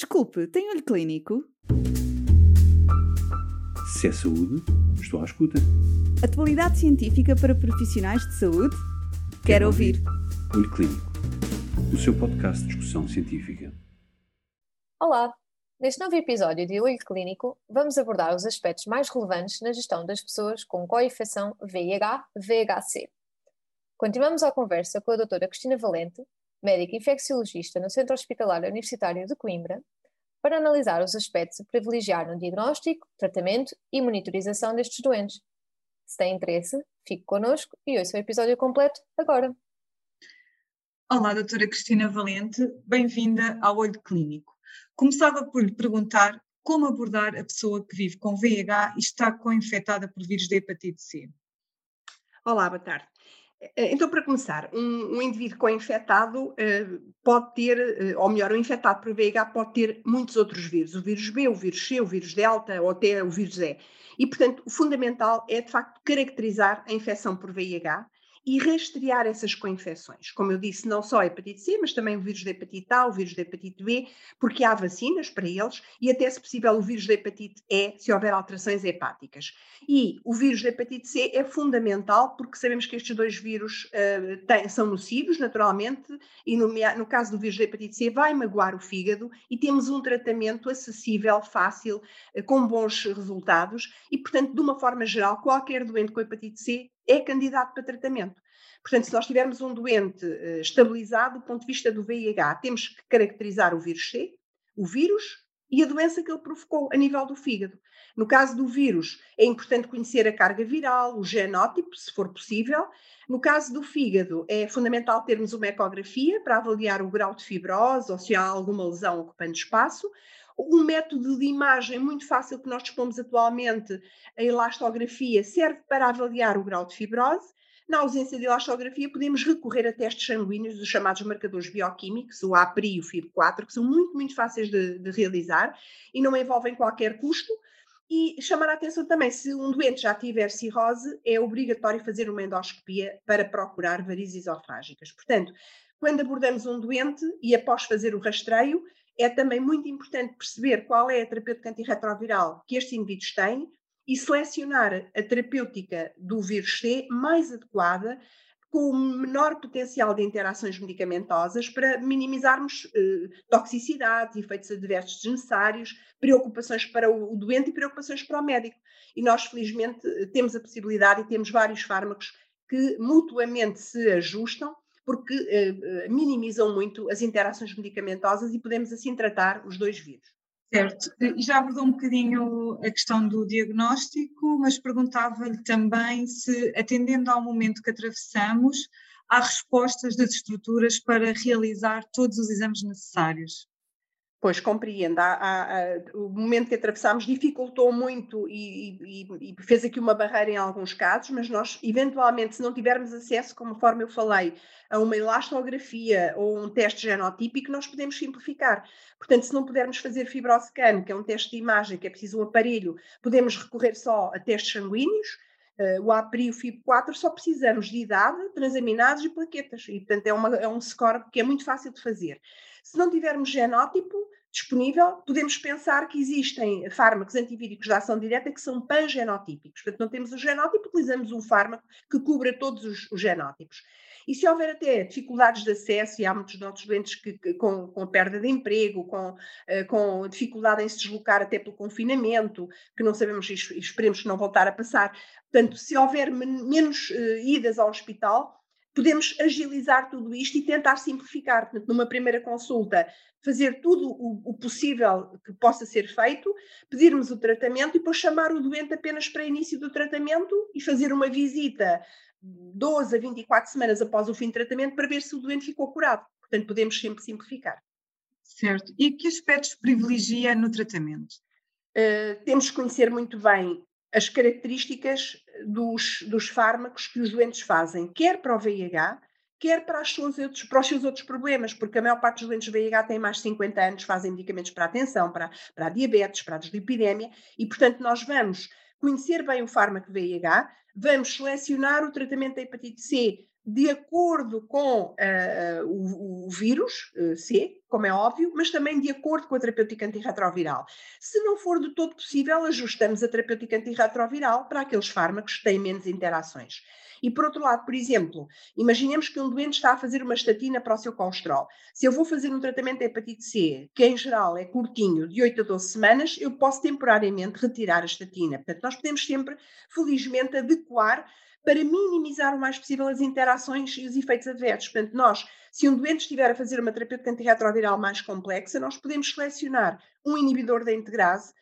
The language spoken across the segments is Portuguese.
Desculpe, tem olho clínico? Se é saúde, estou à escuta. Atualidade científica para profissionais de saúde? Quero, Quero ouvir. ouvir. Olho Clínico, o seu podcast de discussão científica. Olá! Neste novo episódio de Olho Clínico, vamos abordar os aspectos mais relevantes na gestão das pessoas com co-infecção VIH-VHC. Continuamos a conversa com a doutora Cristina Valente, médica infecciologista no Centro Hospitalar Universitário de Coimbra, para analisar os aspectos a privilegiar no diagnóstico, tratamento e monitorização destes doentes. Se tem interesse, fique connosco e ouça o episódio completo agora. Olá, doutora Cristina Valente, bem-vinda ao Olho Clínico. Começava por lhe perguntar como abordar a pessoa que vive com VIH e está co-infectada por vírus da hepatite C. Olá, boa tarde. Eh, então, para começar, um, um indivíduo co-infectado uh, pode ter, uh, ou melhor, o infectado por VIH pode ter muitos outros vírus, o vírus B, o vírus C, o vírus Delta ou até o vírus E. E, portanto, o fundamental é, de facto, caracterizar a infecção por VIH e rastrear essas coinfecções. Como eu disse, não só a hepatite C, mas também o vírus da hepatite A, o vírus da hepatite B, porque há vacinas para eles e até, se possível, o vírus da hepatite E, se houver alterações hepáticas. E o vírus da hepatite C é fundamental porque sabemos que estes dois vírus uh, têm, são nocivos, naturalmente, e no, no caso do vírus da hepatite C vai magoar o fígado e temos um tratamento acessível, fácil, uh, com bons resultados e, portanto, de uma forma geral, qualquer doente com hepatite C é candidato para tratamento. Portanto, se nós tivermos um doente uh, estabilizado do ponto de vista do VIH, temos que caracterizar o vírus C, o vírus e a doença que ele provocou a nível do fígado. No caso do vírus, é importante conhecer a carga viral, o genótipo, se for possível. No caso do fígado, é fundamental termos uma ecografia para avaliar o grau de fibrose ou se há alguma lesão ocupando espaço. Um método de imagem muito fácil que nós dispomos atualmente, a elastografia, serve para avaliar o grau de fibrose. Na ausência de elastografia, podemos recorrer a testes sanguíneos, os chamados marcadores bioquímicos, o APRI e o FIB4, que são muito, muito fáceis de, de realizar e não envolvem qualquer custo. E chamar a atenção também, se um doente já tiver cirrose, é obrigatório fazer uma endoscopia para procurar varizes esofágicas. Portanto, quando abordamos um doente e após fazer o rastreio, é também muito importante perceber qual é a terapêutica antirretroviral que estes indivíduos têm e selecionar a terapêutica do vírus C mais adequada, com o menor potencial de interações medicamentosas para minimizarmos eh, toxicidades, efeitos adversos desnecessários, preocupações para o doente e preocupações para o médico. E nós, felizmente, temos a possibilidade e temos vários fármacos que mutuamente se ajustam porque uh, minimizam muito as interações medicamentosas e podemos assim tratar os dois vírus. Certo, e já abordou um bocadinho a questão do diagnóstico, mas perguntava-lhe também se, atendendo ao momento que atravessamos, há respostas das estruturas para realizar todos os exames necessários. Pois, compreendo. Há, há, o momento que atravessámos dificultou muito e, e, e, fez aqui uma barreira em alguns casos, mas nós, eventualmente, se não tivermos acesso, conforme eu falei, a uma elastografia ou um teste genotípico, nós podemos simplificar. Portanto, se não pudermos fazer fibroscan, que é um teste de imagem, que é preciso um aparelho, podemos recorrer só a testes sanguíneos, o APRI e o FIB4, só precisamos de idade, transaminados e plaquetas. E, portanto, é, uma, é um score que é muito fácil de fazer. Se não tivermos genótipo disponível, podemos pensar que existem fármacos antivíricos de ação direta que são pangenotípicos. Portanto, não temos o genótipo, utilizamos um fármaco que cubra todos os, os genótipos. E se houver até dificuldades de acesso, e há muitos nossos doentes que, que com, com, perda de emprego, com, uh, com dificuldade em se deslocar até pelo confinamento, que não sabemos e esperemos que não voltar a passar. Portanto, se houver menos uh, idas ao hospital, podemos agilizar tudo isto e tentar simplificar. Portanto, numa primeira consulta, fazer tudo o, possível que possa ser feito, pedirmos o tratamento e depois chamar o doente apenas para início do tratamento e fazer uma visita 12 a 24 semanas após o fim do tratamento para ver se o doente ficou curado. Portanto, podemos sempre simplificar. Certo. E que aspectos privilegia no tratamento? Uh, temos que conhecer muito bem as características dos, dos fármacos que os doentes fazem, quer para o VIH, quer para, outros, para, os seus outros problemas, porque a maior parte dos doentes VIH têm mais de 50 anos, fazem medicamentos para a atenção, para, para a diabetes, para a dislipidemia, e portanto nós vamos conhecer bem o fármaco VIH, vamos selecionar o tratamento da hepatite C de acordo com uh, o, o, vírus uh, C, como é óbvio, mas também de acordo com a terapêutica antirretroviral. Se não for de todo possível, ajustamos a terapêutica antirretroviral para aqueles fármacos que têm menos interações. E por outro lado, por exemplo, imaginemos que um doente está a fazer uma estatina para o seu colesterol. Se eu vou fazer um tratamento de hepatite C, que em geral é curtinho, de 8 a 12 semanas, eu posso temporariamente retirar a estatina. Portanto, nós podemos sempre, felizmente, adequar para minimizar o mais possível as interações e os efeitos adversos. Portanto, nós, se um doente estiver a fazer uma terapêutica antirretroviral mais complexa, nós podemos selecionar um inibidor da integrase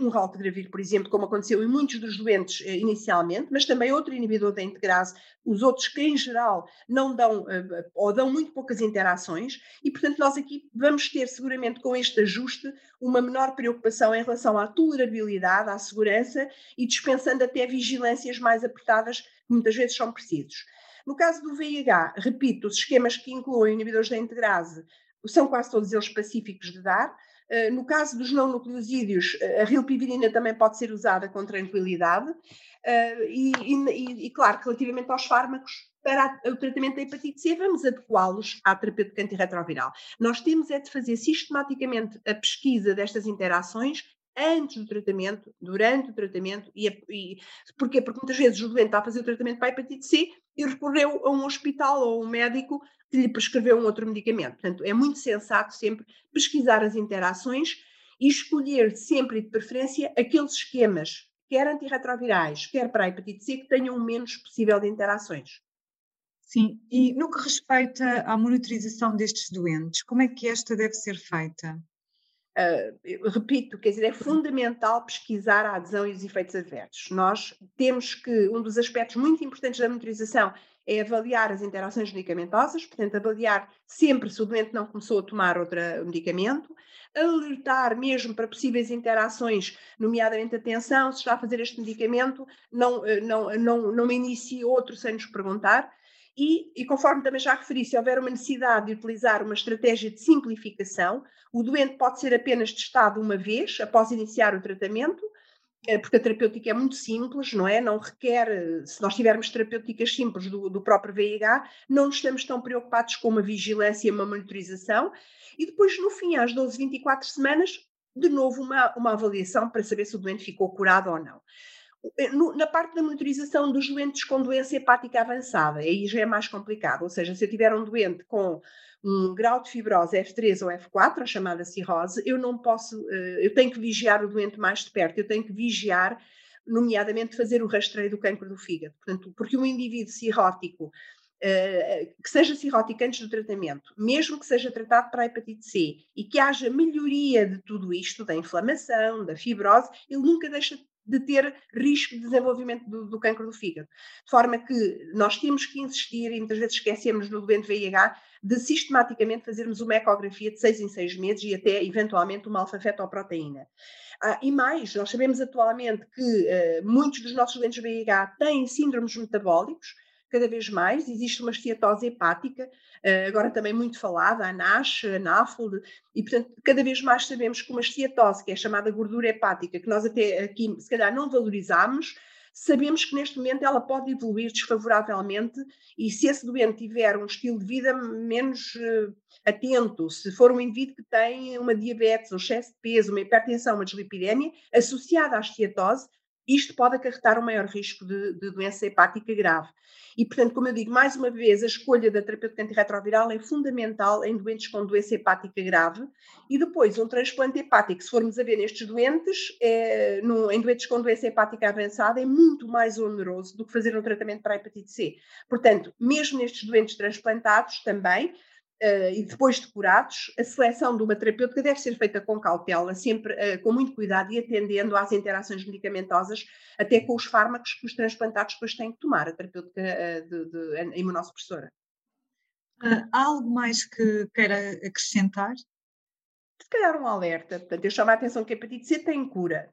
um raltegravir, por exemplo, como aconteceu em muitos dos doentes eh, inicialmente, mas também outro inibidor da integrase, os outros que em geral não dão eh, ou dão muito poucas interações, e portanto nós aqui vamos ter seguramente com este ajuste uma menor preocupação em relação à tolerabilidade, à segurança e dispensando até vigilâncias mais apertadas que muitas vezes são precisos. No caso do VIH, repito, os esquemas que incluem inibidores da integrase são quase todos eles pacíficos de dar, eh, no caso dos não nucleosídeos, eh, a rilpivirina também pode ser usada com tranquilidade. Eh, e, e, e, claro, relativamente aos fármacos, para o tratamento da hepatite C, vamos adequá-los à terapêutica antirretroviral. Nós temos é de fazer sistematicamente a pesquisa destas interações antes do tratamento, durante o tratamento, e, e porquê? Porque muitas vezes o doente está a fazer o tratamento para a hepatite C e recorreu a um hospital ou a um médico que lhe prescreveu um outro medicamento. Portanto, é muito sensato sempre pesquisar as interações e escolher sempre de preferência aqueles esquemas, quer antirretrovirais, quer para a hepatite C, que tenham o menos possível de interações. Sim, e no que respeita à monitorização destes doentes, como é que esta deve ser feita? Uh, repito, quer dizer, é fundamental pesquisar a adesão e os efeitos adversos. Nós temos que, um dos aspectos muito importantes da monitorização é avaliar as interações medicamentosas, portanto, avaliar sempre se o doente não começou a tomar outro medicamento, alertar mesmo para possíveis interações, nomeadamente atenção, se está a fazer este medicamento, não, eh, não, não, não inicie outro sem nos perguntar. E, e, conforme também já referi, se houver uma necessidade de utilizar uma estratégia de simplificação, o doente pode ser apenas testado uma vez após iniciar o tratamento, eh, porque a terapêutica é muito simples, não é? Não requer, se nós tivermos terapêuticas simples do, do próprio VIH, não estamos tão preocupados com uma vigilância e uma monitorização. E depois, no fim, às 12, 24 semanas, de novo uma, uma avaliação para saber se o doente ficou curado ou não. Eh, na parte da monitorização dos doentes com doença hepática avançada, aí já é mais complicado, ou seja, se eu tiver um doente com um grau de fibrose F3 ou F4, a chamada cirrose, eu não posso, eh, eu tenho que vigiar o doente mais de perto, eu tenho que vigiar, nomeadamente fazer o rastreio do cancro do fígado, portanto, porque um indivíduo cirrótico Uh, que seja cirrótico antes do tratamento, mesmo que seja tratado para a hepatite C e que haja melhoria de tudo isto, da inflamação, da fibrose, ele nunca deixa de ter risco de desenvolvimento do, do cancro do fígado. De forma que nós temos que insistir, e muitas vezes esquecemos no doente VIH, de sistematicamente fazermos uma ecografia de seis em seis meses e até, eventualmente, uma alfa-fetoproteína. Ah, e mais, nós sabemos atualmente que uh, muitos dos nossos doentes VIH têm síndromes metabólicos, cada vez mais, existe uma esteatose hepática, eh, agora também muito falada, a NASH, a NAFLD, e portanto cada vez mais sabemos que uma esteatose, que é chamada gordura hepática, que nós até aqui se calhar não valorizamos, sabemos que neste momento ela pode evoluir desfavoravelmente e se esse doente tiver um estilo de vida menos uh, atento, se for um indivíduo que tem uma diabetes, um excesso de peso, uma hipertensão, uma dislipidemia, associada à esteatose, isto pode acarretar um maior risco de, de, doença hepática grave. E, portanto, como eu digo, mais uma vez, a escolha da terapêutica antirretroviral é fundamental em doentes com doença hepática grave. E depois, um transplante hepático, se formos a ver nestes doentes, é, no, em doentes com doença hepática avançada, é muito mais oneroso do que fazer um tratamento para a hepatite C. Portanto, mesmo nestes doentes transplantados também, Uh, e depois de curados, a seleção de uma terapêutica deve ser feita com cautela, sempre uh, com muito cuidado e atendendo às interações medicamentosas, até com os fármacos que os transplantados depois têm que tomar, a terapêutica uh, de, de imunossupressora. há algo mais que queira acrescentar? Se calhar um alerta. Portanto, eu chamo a atenção que a hepatite C tem cura.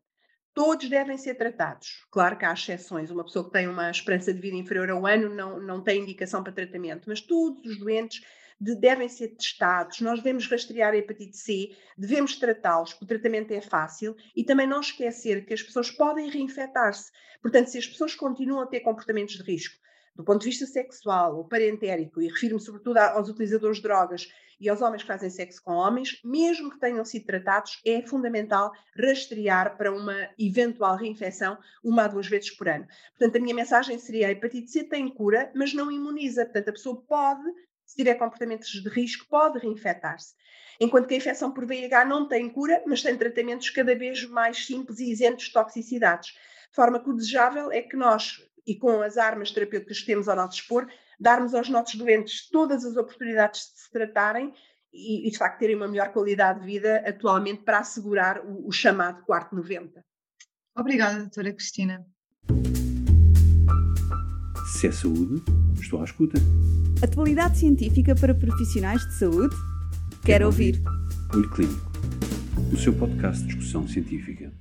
Todos devem ser tratados. Claro que há exceções. Uma pessoa que tem uma esperança de vida inferior a um ano não, não tem indicação para tratamento, mas todos os doentes de, devem ser testados, nós devemos rastrear a hepatite C, devemos tratá-los, o tratamento é fácil, e também não esquecer que as pessoas podem reinfectar-se. Portanto, se as pessoas continuam a ter comportamentos de risco, do ponto de vista sexual ou parentérico, e refiro-me sobretudo aos utilizadores de drogas e aos homens que fazem sexo com homens, mesmo que tenham sido tratados, é fundamental rastrear para uma eventual reinfecção uma a duas vezes por ano. Portanto, a minha mensagem seria: a hepatite C tem cura, mas não imuniza. Portanto, a pessoa pode, se tiver comportamentos de risco, pode reinfectar-se. Enquanto que a infecção por VIH não tem cura, mas tem tratamentos cada vez mais simples e isentos de toxicidades. De forma que o desejável é que nós, e com as armas terapêuticas que temos ao nosso dispor, darmos aos nossos doentes todas as oportunidades de se tratarem e, e de facto, terem uma melhor qualidade de vida atualmente para assegurar o, o chamado quarto 90. Obrigada, doutora Cristina. Se é saúde, estou à escuta. Atualidade científica para profissionais de saúde? Quero ouvir. Olho Clínico, o seu podcast de discussão científica.